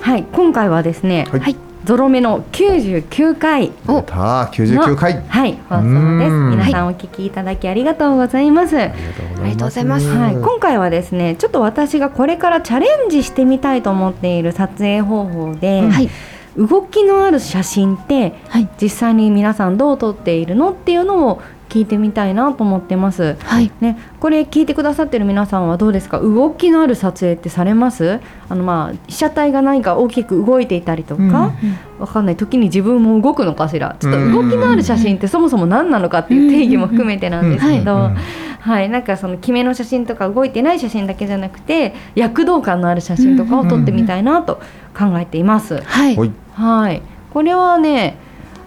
はい今回はですね、はい。はいゾロ目の99回。おたー99回。はい放送です。うん。皆さんお聞きいただきありがとうございます、ありがとうございます。はい、今回はですねちょっと私がこれからチャレンジしてみたいと思っている撮影方法で、はい。動きのある写真ってはい。実際に皆さんどう撮っているのっていうのを聞いてみたいなと思ってます。はい。ね、これ聞いてくださってる皆さんはどうですか？動きのある撮影ってされます？あのまあ被写体が何か大きく動いていたりとか、わかんない。時に自分も動くのかしら？ちょっと動きのある写真ってそもそも何なのかっていう定義も含めてなんですけど、うん。うんはい、なんかその決めの写真とか動いてない写真だけじゃなくて躍動感のある写真とかを撮ってみたいなと考えています。はい。はいはい、これはね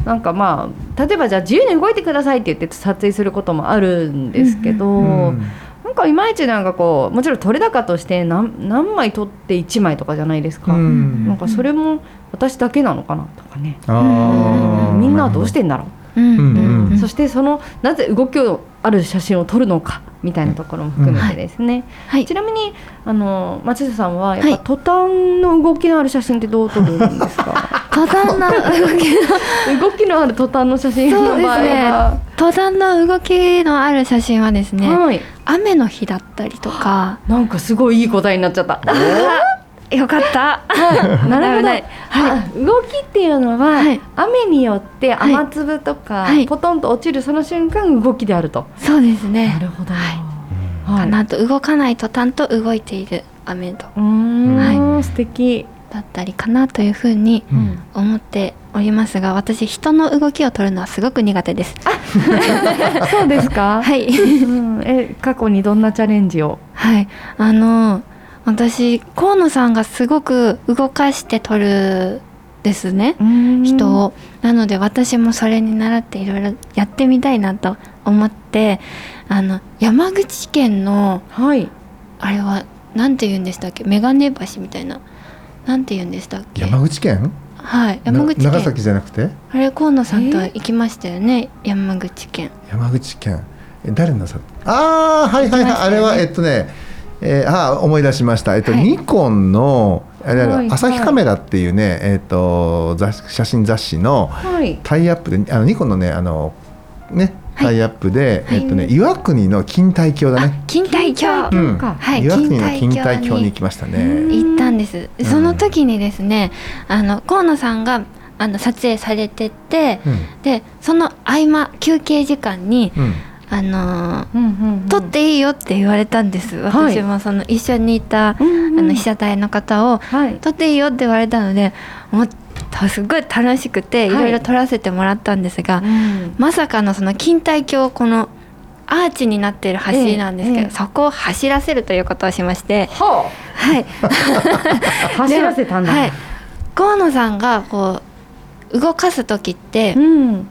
なんかまあ例えばじゃあ自由に動いてくださいって言って撮影することもあるんですけど、うん。なんかいまいちなんかこうもちろん撮れ高として何何枚撮って1枚とかじゃないですか、うん。なんかそれも私だけなのかなとかね、あー。みんなはどうしてんだろう、うん。うん。うん。そしてそのなぜ動きのある写真を撮るのかみたいなところも含めてですね、はい。ち。なみにあの松下さんはやっはい。ぱ途端の動きのある写真ってどう撮るんですか？登山の動き動きのある途端の写真の場合そうですね。は、登山の動きのある写真はですね、はい、雨の日だったりとか。なんかすごいいい答えになっちゃった。よかった。はい、なるほど。はいあ動きっていうのは、はい雨によってはい雨粒とか、はいポトンと落ちるその瞬間動きであると。そうですね。るほど。はいはかなと動かない途端と動いている雨とうーん、は素敵。だったりかなというふうにうん思っておりますが、私人の動きを取るのはすごく苦手です。そうですか？はい。うん、え、過去にどんなチャレンジを？はい、あの私河野さんがすごく動かして撮るですね。人を、なので私もそれに習っていろいろやってみたいなと思ってあの山口県のはい。あれはなんて言うんでしたっけ？眼鏡橋みたいな。なんて言うんでしたっけ？山口県？はい山口県。な長崎じゃなくて？あれ河野さんと行きましたよね、山口県。山口県。え誰のさああはいはいはい、ね。あれはえっとねえー、あー思い出しました。えっと、はい。ニコンの朝日カメラっていうね、えっと雑写真雑誌のはい。タイアップであのニコンのねあのねはい。タイアップで、はい。えっとね岩国の錦帯橋だね、錦帯橋。うん。か。はい岩国の錦錦帯橋に行きましたね。行ったんです、うん。その時にですねあの河野さんがあの撮影されてて、うん。でその合間休憩時間に、うんあのーうんうんうん。撮っていいよって言われたんです。はい。私もその一緒にいた、あの被写体の方をはい。撮っていいよって言われたのでもうすごい楽しくていはい。ろいろ撮らせてもらったんですが、うん。まさかのその錦帯橋このアーチになっている橋なんですけど、そこを走らせるということをしまして、ははい、あ、走らせたんだ。はい、河野さんがこう動かす時ってうん。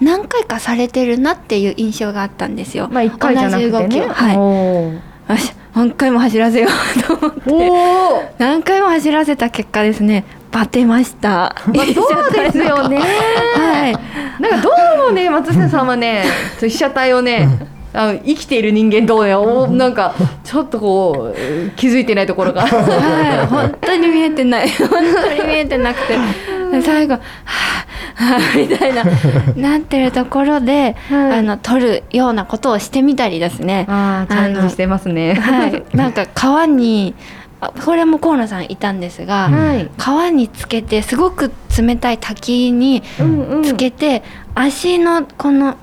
何回かされてるなっていう印象があったんですよ。まあ一回じゃなくてね。同じ動きをはいよし何回も走らせようと思って。何回も走らせた結果ですねバテました。まあ、そうですよね。はい。なんかどうもね、松下さんはね、被写体をね。あの生きている人間とね、おなんかちょっとこう気づいてないところが。はい、本当に見えてない本当に見えてなくて 最後「はあはあ」みたいな なってるところで、はい。あの撮るようなことをしてみたりですね。ああ、チャレンジしてますね。はい、なんか川にあこれも河野さんいたんですが、はい。川につけてすごく冷たい滝にうんうん。つけて、足のこの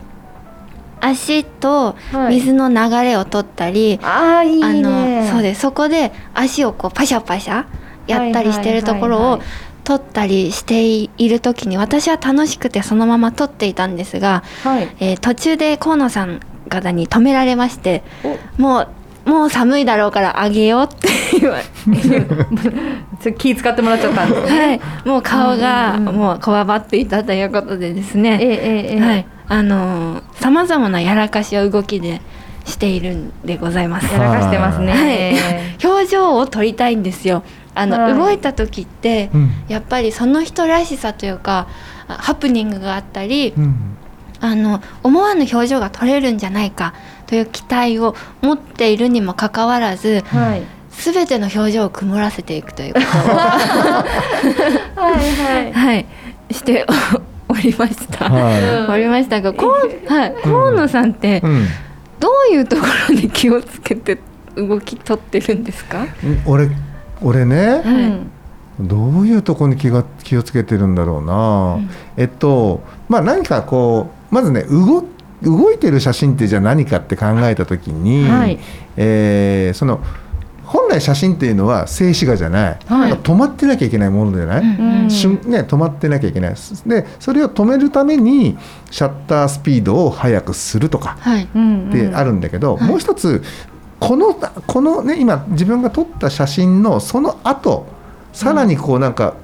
足とはい。水の流れを取ったり、ああいいあねのそうです。そこで足をこうパシャパシャやったりしてるところを撮ったりしている時に私は楽しくてそのまま撮っていたんですが、はい。えー途中で河野さん方に止められましてお。もうもう寒いだろうからあげようって 言わそれ気使ってもらっちゃったんですね。はい、もう顔がもうこわばっていたということでですね、ええはい、あのさまざまなやらかしを動きでしているんでございます。やらかしてますね、はい、表情を撮りたいんですよ。あの、はい。動いた時って、うん。やっぱりその人らしさというかあハプニングがあったり、うん。あの思わぬ表情が撮れるんじゃないかという期待を持っているにもかかわらずはい。全ての表情を曇らせていくということを はいはい。はい。しておおりました。はおりましたが、こうはい、河野さんっていうん。どういうところに気をつけて動き取ってるんですか？俺俺ねうんどういうところに気が気をつけてるんだろうな、うん。えっとまあ何かこうまずね動動いてる写真ってじゃあ何かって考えた時に、はい。えーその本来写真っていうのは静止画じゃない、はい。なんか止まってなきゃいけないものじゃない、うん瞬ね、止まってなきゃいけない。でそれを止めるためにシャッタースピードを速くするとかってあるんだけど、はい。もう一つこのこのね今自分が撮った写真のその後さらにこうなんか、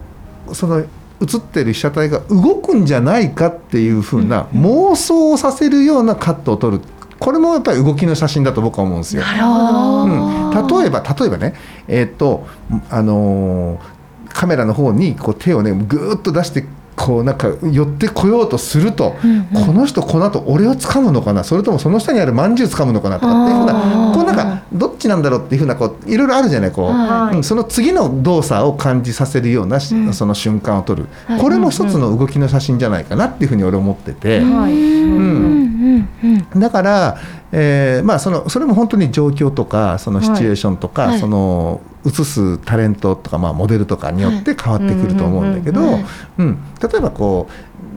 その写ってる被写体が動くんじゃないかっていう風な妄想をさせるようなカットを撮るこれもやっぱり動きの写真だと僕は思うんですよ。なるほど。うん、例えば例えばねえーっとあのーカメラの方にこう手をねぐーっと出してこうなんか寄ってこようとすると、うんうん。この人この後俺を掴むのかなそれともその下にあるまんじゅう掴むのかなとかっていうふうあなーこうなんかどっちなんだろうっていうふうなこういろいろあるじゃないこう、はい。うんその次の動作を感じさせるようなし、うん。その瞬間を撮る、はい。これも一つの動きの写真じゃないかなっていうふうに俺思ってて。はい。うん。うんうんだから、えーまあ、そのそれも本当に状況とかそのシチュエーションとか、はい。その映すタレントとか、まあ、モデルとかによって変わってくると思うんだけど、はいうんうん例えばこ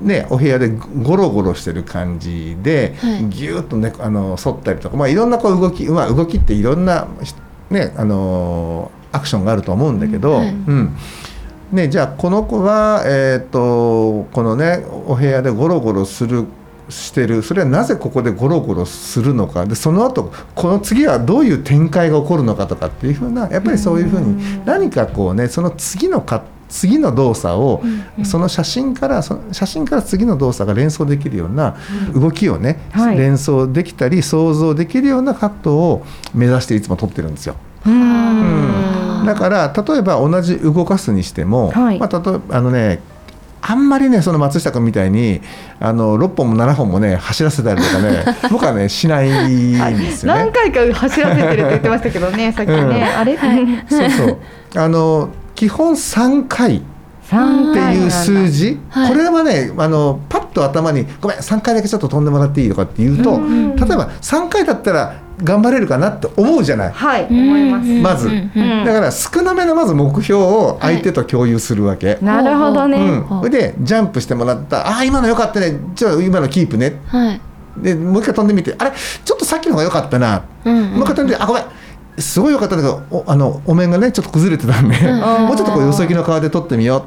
う、ね、お部屋でゴロゴロしてる感じで、はい。ぎゅーっと、ね、あの反ったりとか、まあ、いろんなこう動き、まあ、動きっていろんな、ね、あのアクションがあると思うんだけど。はい。うん。ね、じゃあこの子は、えー、とこのねお部屋でゴロゴロするしてる。それはなぜここでゴロゴロするのか。でその後この次はどういう展開が起こるのかとかっていうふうなやっぱりそういうふうに何かこうねその次のか次の動作を、その写真からその写真から次の動作が連想できるような動きをね、はい。連想できたり想像できるようなカットを目指していつも撮ってるんですよ。うん。だから例えば同じ動かすにしても、はい。まあ、例えばあのねあんまりねその松下君みたいにあの6本も7本もね走らせたりとかね 僕はねしないんですよね。何。回か走らせてるって言ってましたけどねさっきね、うんあれ、そうそう。あの基本3回三っていう数字、はい。これはねあのパッと頭に「ごめん3回だけちょっと飛んでもらっていい?」とかって言うと、うん例えば3回だったら頑張れるかなって思うじゃない？はい。思います、まず。うん。うん。うん。だから少なめのまず目標を相手と共有するわけ。なるほどね、うん、それでジャンプしてもらった「ああ今のよかったね。じゃあ今のキープね。はい。」でもう一回飛んでみて「あれ？ちょっとさっきの方が良かったな」うん。うんもう一回飛んで「あごめん。すごい良かったんだけどおあのお面がねちょっと崩れてたんで、ん。もうちょっとこうよそ行きの皮で撮ってみよ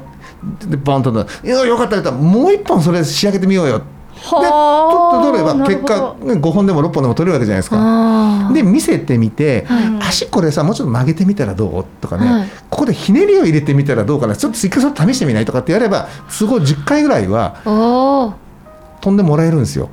う」でバンと飛んだ「いやよかったよかった。もう一本それ仕上げてみようよ」でちょっと撮れば結果、ね、5本でも6本でも撮れるわけじゃないですか。で見せてみて、はい。足これさもうちょっと曲げてみたらどうとかね、はい。ここでひねりを入れてみたらどうかな。ちょっと一回それ試してみないとかってやれば都合10回ぐらいは。飛んでもらえるんですよ。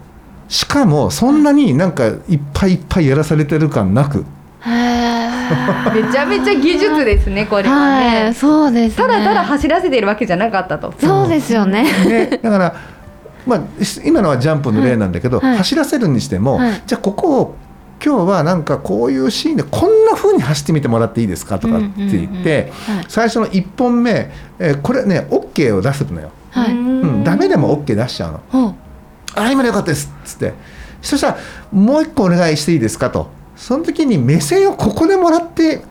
しかもそんなになんかいっぱいいっぱいやらされてる感なく。めちゃめちゃ技術ですねこれはね、はい、そうですね。ただただ走らせているわけじゃなかったと。そうですよね。ね、だから、まあ、今のはジャンプの例なんだけど、はい。はい。走らせるにしても、はい。じゃあここを今日はなんかこういうシーンでこんな風に走ってみてもらっていいですかとかって言って、最初の1本目、えーこれね OK を出すのよ、はい。うん、ダメでも OK 出しちゃうの。あ今のよかったです。っつって。そしたらもう一個お願いしていいですかと。その時に目線をここでもらって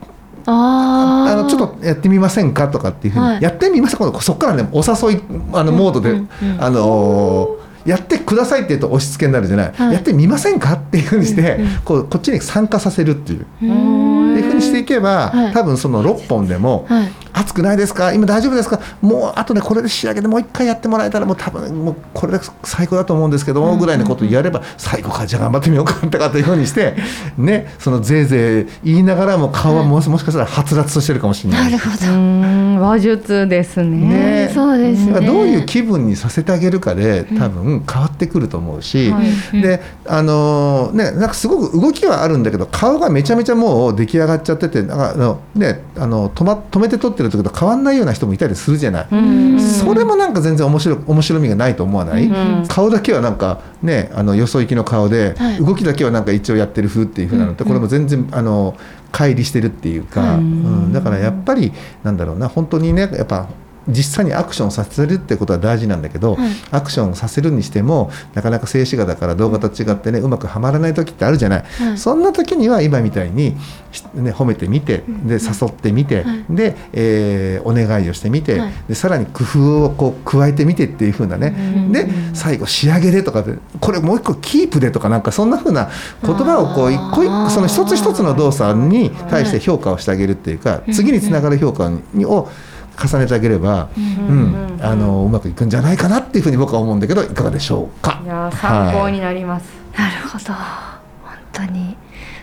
あのちょっとやってみませんかとかっていうふうに、はい。やってみません。かそこからねお誘いあのモードで、あのーやってくださいって言うと押し付けになるじゃない、はい。やってみませんかっていうふうにして、うんうんこうこっちに参加させるっていう。っていうふうにしていけば、はい。多分その6本でも、はい熱くないですか？今大丈夫ですか？もうあとねこれで仕上げでもう一回やってもらえたらもう多分もうこれで最高だと思うんですけども、ぐらいのことをやれば最高かじゃあ頑張ってみようかとかというふうにしてねそのぜいぜい言いながらも顔はもしもしかしたらはつらつとしてるかもしれな。ないるほど、うん話術ですね。ね。そうですね。どういう気分にさせてあげるかで多分変わってくると思うし、はい。であのーねなんかすごく動きはあるんだけど顔がめちゃめちゃもう出来上がっちゃっててなんかあの、ね、あの止,、ま、止めて撮ってる時と変わんないような人もいたりするじゃない。うん。それもなんか全然面白い面白みがないと思わない、うん。顔だけはなんかねあのよそ行きの顔で、はい。動きだけはなんか一応やってる風っていう風なのって、これも全然あの乖離してるっていうか、うん。だからやっぱりなんだろうな本当にねやっぱ実際にアクションさせるってことは大事なんだけど、はい。アクションさせるにしてもなかなか静止画だから動画と違ってねうまくはまらない時ってあるじゃない、はい。そんな時には今みたいに、しね、褒めてみてで誘ってみて、はい。で、えーお願いをしてみて、はい。でさらに工夫をこう加えてみてっていう風なね、うん。で最後仕上げでとかでこれもう一個キープでとかなんかそんな風な言葉をこう一個一個その一つ一つの動作に対して評価をしてあげるっていうか、次につながる評価にを重ねてあげれば、うん。あのうまくいくんじゃないかなっていうふうに僕は思うんだけどいかがでしょうか？いやー参考になります、なるほど。本当に。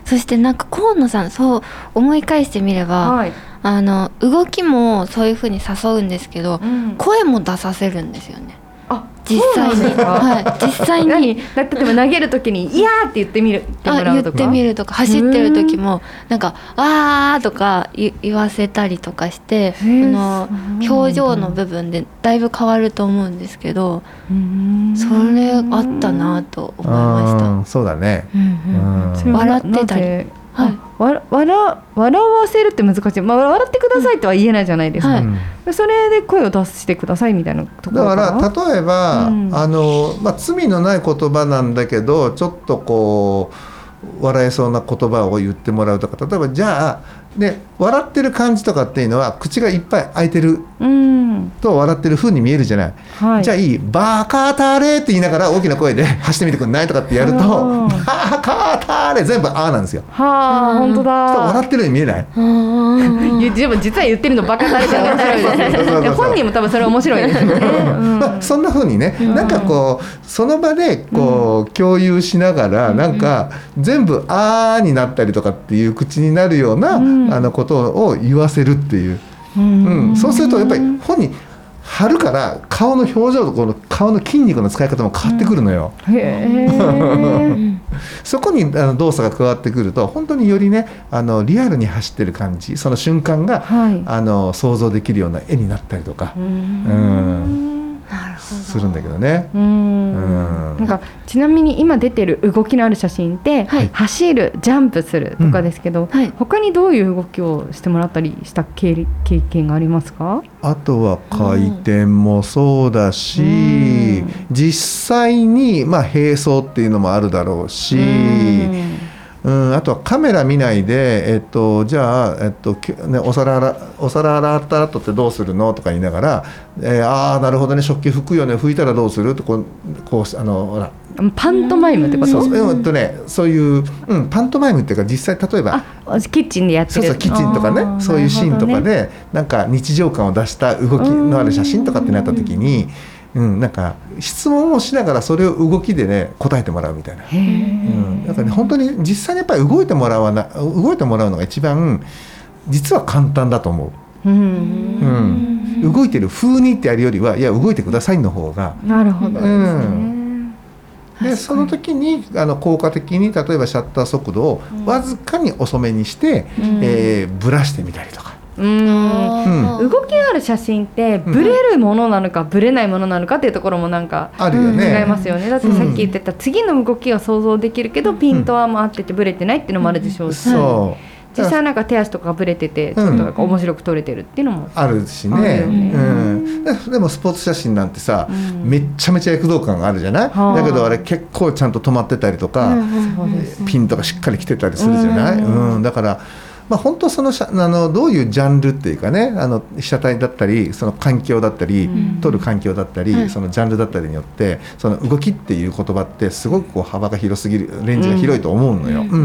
そしてなんか河野さんそう思い返してみれば、はい、あの動きもそういうふうに誘うんですけど、うん。声も出させるんですよね。あ実際にはい実際何？にだ例えば投げるときに「いやー」って言ってみるって言ってみるとか。走ってる時もなんか「あー」とか言言わせたりとかしてそーの表情の部分でだいぶ変わると思うんですけどうん。それあったなと思いました。うんそうだね、うんうん。うん。笑ってたりはい。あわ笑笑わせるって難しい、まあ、笑ってくださいとは言えないじゃないですか、はい。うん。それで声を出してくださいみたいなところだかから例えば、うん。あのまあ、罪のない言葉なんだけどちょっとこう笑えそうな言葉を言ってもらうとか。例えばじゃあ、ね、笑ってる感じとかっていうのは口がいっぱい開いてる。うんと笑ってる風に見えるじゃない、はい。じゃあいい「バカタレ」って言いながら大きな声で 走ってみてくんないとかってやるとうん「バカタレ」全部「あ」なんですよ。はあうん本当だ。笑ってるように見えない。でも実は言ってるのバカされて面白い本人も多分それ面白いですよね、うん。まあ、そんな風にね、なんかこうその場でこう、共有しながら、なんか全部「あー」になったりとかっていう口になるような、うん。あのことを言わせるっていう、ううん。んそうするとやっぱり本人張るから顔の表情とこの顔の筋肉の使い方も変わってくるのよ。へえ そこにあの動作が加わってくると本当によりねあのリアルに走ってる感じその瞬間が、はい。あの想像できるような絵になったりとか、うんするんだけどね。うん。うん。なんかちなみに今出てる動きのある写真って、はい。走るジャンプするとかですけど、はい。他にどういう動きをしてもらったりした経経験がありますか？あとは回転もそうだし、うん。実際にまあ並走っていうのもあるだろうし、うん、あとはカメラ見ないで、えっと、じゃあ、えっときね、お皿洗お皿洗った後ってどうするのとか言いながら、えーああなるほどね食器拭くよね拭いたらどうする？とこうこうあのほら。うんパントマイムってこと？そううんとねそういう、うん、パントマイムっていうか実際例えばあキッチンでやってる。そうそうキッチンとかあね。そういうシーンとかでなんか日常感を出した動きのある写真とかってなった時に、うん、なんか質問をしながらそれを動きでね答えてもらうみたいな。へうえん、だからね本当に実際にやっぱり動いてもらわな動いてもらうのが一番実は簡単だと思う。うん。うん、動いてる風にってやるよりはいや動いてくださいの方が。なるほどですね、うん。でその時にあの効果的に例えばシャッター速度をわずかに遅めにして、うん。えーぶらしてみたりとか。うん。動きのある写真ってブレるものなのかブレないものなのかっていうところもなんかあるよね。違いますよね。だってさっき言ってた次の動きが想像できるけどピントはも合っててブレてないっていうのもあるでしょうし。実際なんか手足とかがブレててちょっとなんか面白く撮れてるっていうのもあるしね。よね。うん、ででもスポーツ写真なんてさ、うん。めっちゃめちゃ躍動感があるじゃない、はあだけどあれ結構ちゃんと止まってたりとか、うん。ピンとかしっかり来てたりするじゃない、ううんん。だから、まあ、本当そのしゃあのどういうジャンルっていうかねあの被写体だったりその環境だったり、うん。撮る環境だったり、はい。そのジャンルだったりによってその動きっていう言葉ってすごくこう幅が広すぎるレンジが広いと思うのよ。うん。うん。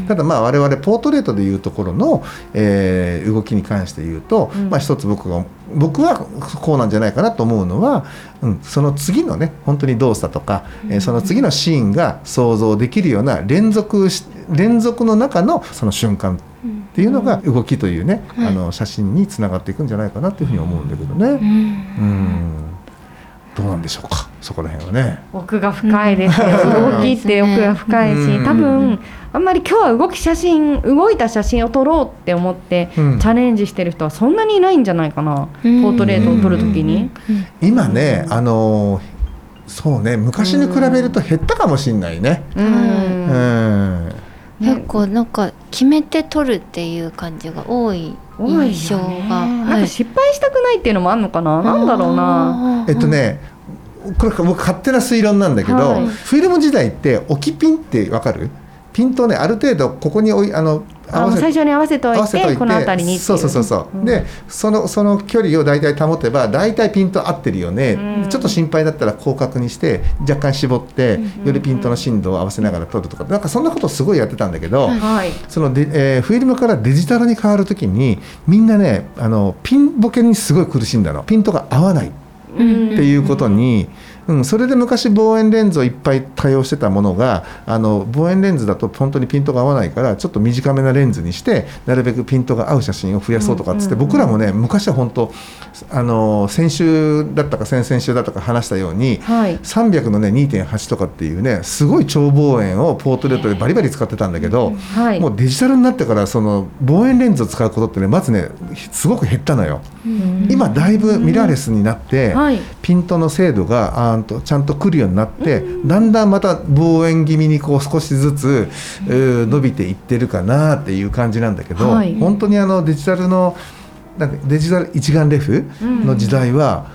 うん。ただまあ我々ポートレートでいうところの、えー動きに関して言うと、うん。まあ、一つ僕が僕はこうなんじゃないかなと思うのは、うん、その次のね本当に動作とか、えーその次のシーンが想像できるような連続し連続の中のその瞬間っていうのが動きというね、うん。あの写真につながっていくんじゃないかなというふうに思うんだけどね。うん。うん。どうなんでしょうかそこら辺はね。奥が深いですよ、うん動きって奥が深いし、うん。多分あんまり今日は動き写真動いた写真を撮ろうって思って、うん。チャレンジしてる人はそんなにいないんじゃないかな、うん。ポートレートを撮るときに、今ね、あのーそうね昔に比べると減ったかもしれないね。うん。うん。結構なんか決めて撮るっていう感じが多い印象が、なんはい。か失敗したくないっていうのもあるのかな、なんだろうな。えっとねこれ僕勝手な推論なんだけど、はい。フィルム時代って置きピンってわかる？ピントをねある程度ここにあの最初に合わせておい合わせといててこの辺りにそうそうそうそう、んでそのその距離を大体保てば大体ピント合ってるよね、うん。ちょっと心配だったら広角にして若干絞って、よりピントの深度を合わせながら撮るとか。なんかそんなことをすごいやってたんだけど、はい。はい。そので、えーフィルムからデジタルに変わるときにみんなねあのピンボケにすごい苦しんだの。ピントが合わないっていうことに、うん、それで昔望遠レンズをいっぱい多用してたものがあの望遠レンズだと本当にピントが合わないからちょっと短めなレンズにしてなるべくピントが合う写真を増やそうとかっつって、僕らもね昔は本当あの先週だったか先々週だったか話したように、はい。300のね2.8とかっていうねすごい超望遠をポートレートでバリバリ使ってたんだけど、はい。もうデジタルになってからその望遠レンズを使うことってねまずねすごく減ったのよ。今だいぶミラーレスになって、はい。ピントの精度があーんとちゃんとくるようになって、だんだんまた望遠気味にこう少しずつ、えー伸びていってるかなっていう感じなんだけど、はい。本当にあのデジタルのなんかデジタル一眼レフの時代は、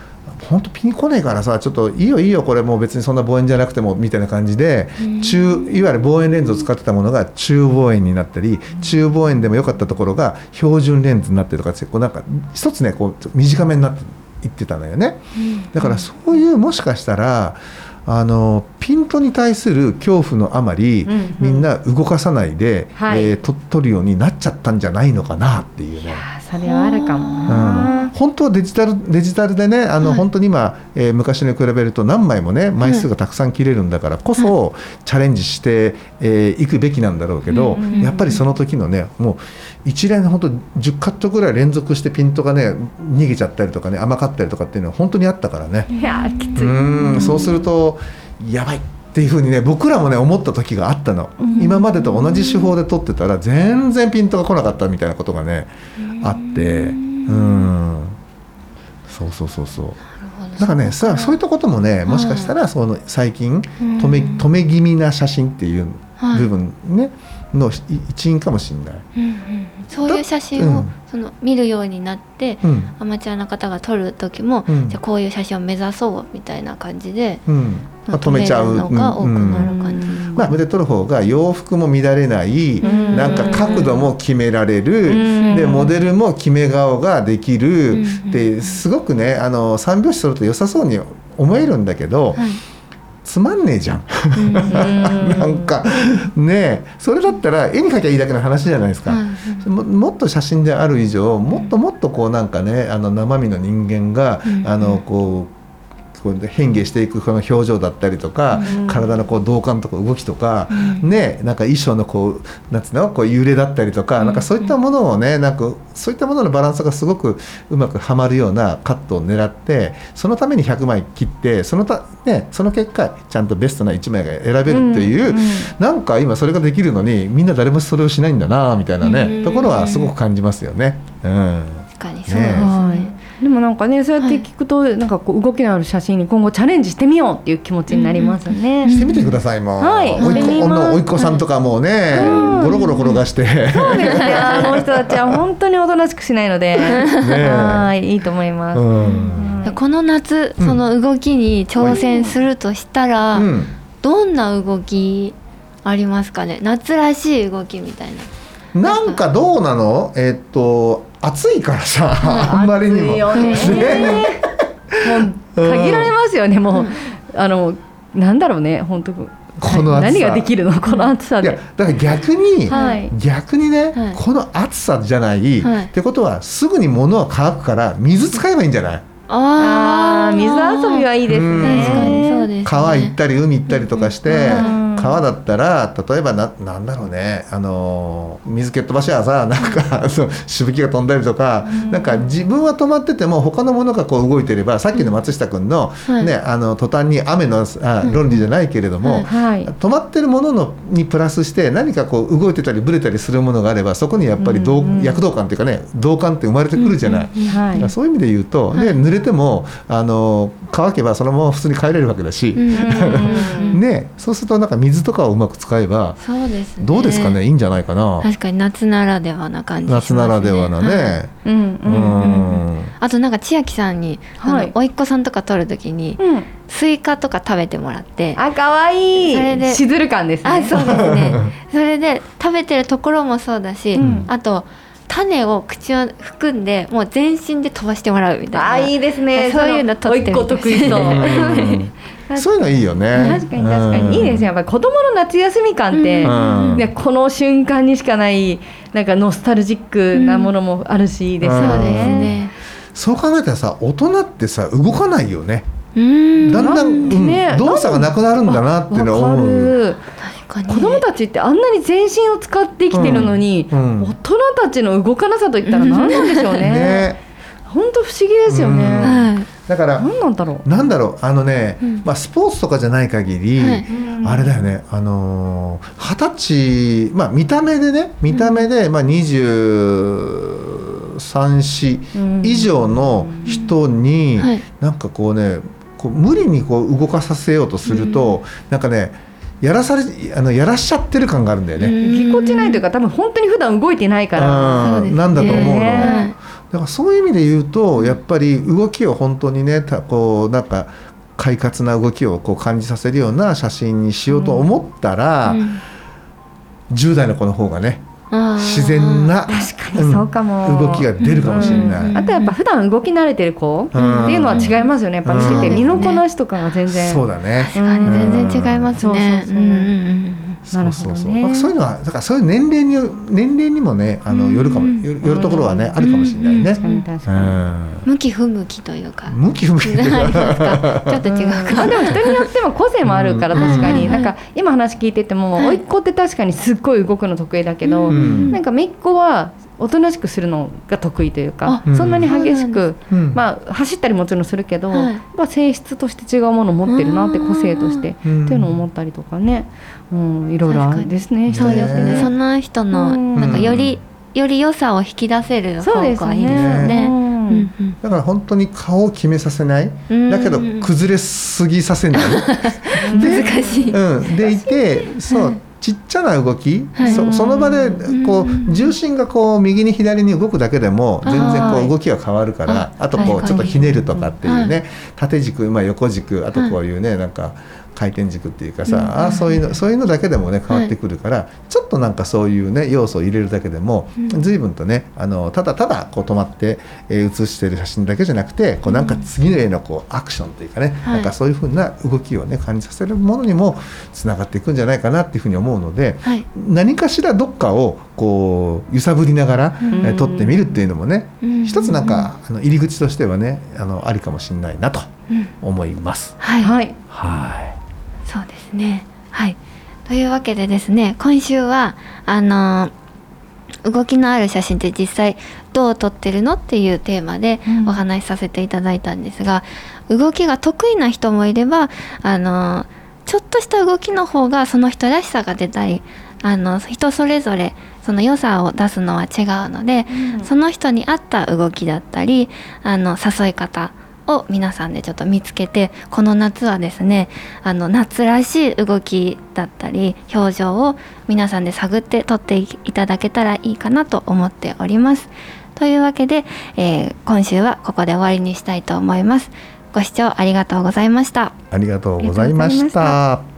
本当ピン来ねえからさちょっといいよいいよこれもう別にそんな望遠じゃなくてもみたいな感じで、中いわゆる望遠レンズを使ってたものが中望遠になったり中望遠でも良かったところが標準レンズになってるとかってこうなんか一つねこう短めになっていってたのよね。だからそういうもしかしたらあのピントに対する恐怖のあまり、うんうんみんな動かさないで、はいえーと撮るようになっちゃったんじゃないのかなっていうね。あそれはあるかもうん。な、本当はデジタルデジタルでねあの、はい。本当に今、えー昔に比べると何枚もね枚数がたくさん切れるんだからこそ、チャレンジしてい、えーいくべきなんだろうけど、やっぱりその時のねもう一連本当10カットぐらい連続してピントがね逃げちゃったりとかね甘かったりとかっていうのは本当にあったからね。いやーきつういん。そうするとやばいっていうふうにね僕らもね思った時があったの、今までと同じ手法で撮ってたら全然ピントが来なかったみたいなことがねあって。うん。そうそうそうそう。だからねさそういったこともねもしかしたらその最近止め止め気味な写真っていうはい。部分ねの一一因かもしれない。うんうんそういう写真を、うん。その見るようになって、うん。アマチュアの方が撮る時も、うん。じゃあこういう写真を目指そうみたいな感じで、うん。まあ、止めちゃう。のが多くうんなる感じ、まあ、腕取る方が洋服も乱れない、ん。なんか角度も決められる、うん。でモデルも決め顔ができる、うん。ですごくねあの三拍子取ると良さそうに思えるんだけど、はいつまんねえじゃん。うん なんかねえそれだったら絵に描きゃいいだけの話じゃないですか。はいももっと写真である以上もっともっとこうなんかねあの生身の人間が、うんあのこうこう変化していくこの表情だったりとか、うん。体のこう動感とか動きとか、ねなんか衣装のこうなんつうのこう揺れだったりとか、なんかそういったものをねなんかそういったもののバランスがすごくうまくはまるようなカットを狙ってそのために100枚切ってそのた、ね、その結果ちゃんとベストな1枚が選べるっていう、うんうんなんか今それができるのにみんな誰もそれをしないんだなみたいなね、うんところはすごく感じますよね。うん。確かにそうですね。はいでもなんかねそうやって聞くと、なんかこう動きのある写真に今後チャレンジしてみようっていう気持ちになりますね。してみてくださいもう、はい。おいっ子おいっ子さんとかもうね、うん。ゴロゴロ転がして、そうですね。あの人たちは本当におとなしくしないので、え。はいいいと思います。うん。はいこの夏うん。その動きに挑戦するとしたら、うん。どんな動きありますかね？夏らしい動きみたいななんかどうなの？えーっと暑いからさあんまりにも。暑いよね。もう限られますよねもう。あのなんだろうね本当。この暑さ。何ができるの？この暑さいやでだから逆に、はい。逆にね、はい。この暑さじゃない、はい。ってことはすぐに物は乾くから水使えばいいんじゃない？あー。水遊びはいいですね。確かにそうです、ね、川行ったり海行ったりとかして、うん川だったら例えばななんだろうね。あのー水蹴っ飛ばしはさなんか そうしぶきが飛んだりとか、なんか自分は止まってても他のものがこう動いてればさっきの松下君の,、はい。ね、あの途端に雨のあ論理じゃないけれども、はい止まってるもののにプラスして何かこう動いてたりブレたりするものがあればそこにやっぱり同、うんうん躍動感っていうかね同感って生まれてくるじゃない。はいだからそういう意味で言うと、で濡れてもあの乾けばそのまま普通に帰れるわけだし、うんうん ね、そうするとなんか水とかをうまく使えばそうですね。どうですかね？いいんじゃないかな。確かに夏ならではな感じします夏ならではなはい。ね。うんうんううん。ん。あとなんか千秋さんに、はい。あの甥っ子さんとか撮るときに、うん。スイカとか食べてもらって。あ可愛いそれで。しずる感ですね。あそうですね。それで食べてるところもそうだし、うん。あと種を口に含んでもう全身で飛ばしてもらうみたいな。あいいですね。そういうの撮ってみて甥っ子得意そう。いうのいいよね。確かに確かに。いいですねやっぱり子供の夏休み感って、うん。ね、この瞬間にしかないなんかノスタルジックなものもあるし、ですようん。そうですね。ねそう考えたらさ大人ってさ動かないよね。うん。だんだん、ねうん。動作がなくなるんだなっていうのは思う。子供たちってあんなに全身を使って生きてるのに、うん。うん。大人たちの動かなさといったら何なんでしょうね。ね、本当不思議ですよね。だから何なんだろう。なんだろう。あのね、うん。まあスポーツとかじゃない限り、はい。あれだよね。あのー二十歳まあ見た目でね見た目で、まあ23歳以上の人に、はい。なんかこうねこう無理にこう動かさせようとすると、なんかねやらされあのやらしちゃってる感があるんだよね。ぎこちないというか多分本当に普段動いてないから。なんだと思うの、ね。だからそういう意味で言うとやっぱり動きを本当にねたこうなんか快活な動きをこう感じさせるような写真にしようと思ったら、うん。10代の子の方がね自然な確かにそうかも、うん動きが出るかもしれない。うんあとやっぱ普段動き慣れてる子ってうんいうのは違いますよね。やっぱ見ててうん。身のこなしとかが全然。そうだね。確かに全然違いますね。うんそうそうそう。うんうんうんそうそうそう。なるほどね。まあそういうのはだからそういう年齢に年齢にもねあのうん。よるかも。よよるところはねあるかもしれないね。向き不向きというか。向き不向き。ちょっと違うか。あでも人によっても個性もあるからうん。確かに、うん。なんか今話聞いててもはい。甥っ子って確かにすっごい動くの得意だけど、うん。なんか姪っ子はおとなしくするのが得意というか、あそんなに激しく、うんまあ走ったりもちろんするけど、はい。やっぱ性質として違うものを持ってるなってうん個性として、うん。っていうのを思ったりとかね、うん、いろいろあるんですね。そうですね。ね。その人のうん。なんかよりより良さを引き出せる方そうですがいいですよね。ね。うんだから本当に顔を決めさせない。うん。だけど崩れすぎさせない。難しい。うん、でいてそうちっちゃな動き、はい。そその場でこう重心がこう右に左に動くだけでも全然こはいう動きが変わるからああとこはい。うちょっとひねるとかっていうはね縦軸、まあ、横軸あとこういうねなんか回転軸っていうかさあそういうのそういうのだけでもね変わってくるからちょっとなんかそういうね要素を入れるだけでも随分とねあのただただこう止まってえー写してる写真だけじゃなくてこうなんか次へのこうアクションというかねはい。なんかそういうふうな動きをね感じさせるものにもつながっていくんじゃないかなっていうふうに思うのではい。何かしらどっかをこう揺さぶりながら、うん。えー撮ってみるっていうのもね、うん。一つなんかあの入り口としてはねあのありかもしれないなとうん。思います。はい。はい。はいそうですね。はい。というわけでですね、今週はあの動きのある写真って実際どう撮ってるのっていうテーマでうんお話しさせていただいたんですが、動きが得意な人もいればあのちょっとした動きの方がその人らしさが出たりあの人それぞれその良さを出すのは違うので、その人に合った動きだったりあの誘い方を皆さんでちょっと見つけてこの夏はですねあの夏らしい動きだったり表情を皆さんで探って撮っていただけたらいいかなと思っております。というわけで、えー今週はここで終わりにしたいと思います。ご視聴ありがとうございました。ありがとうございました。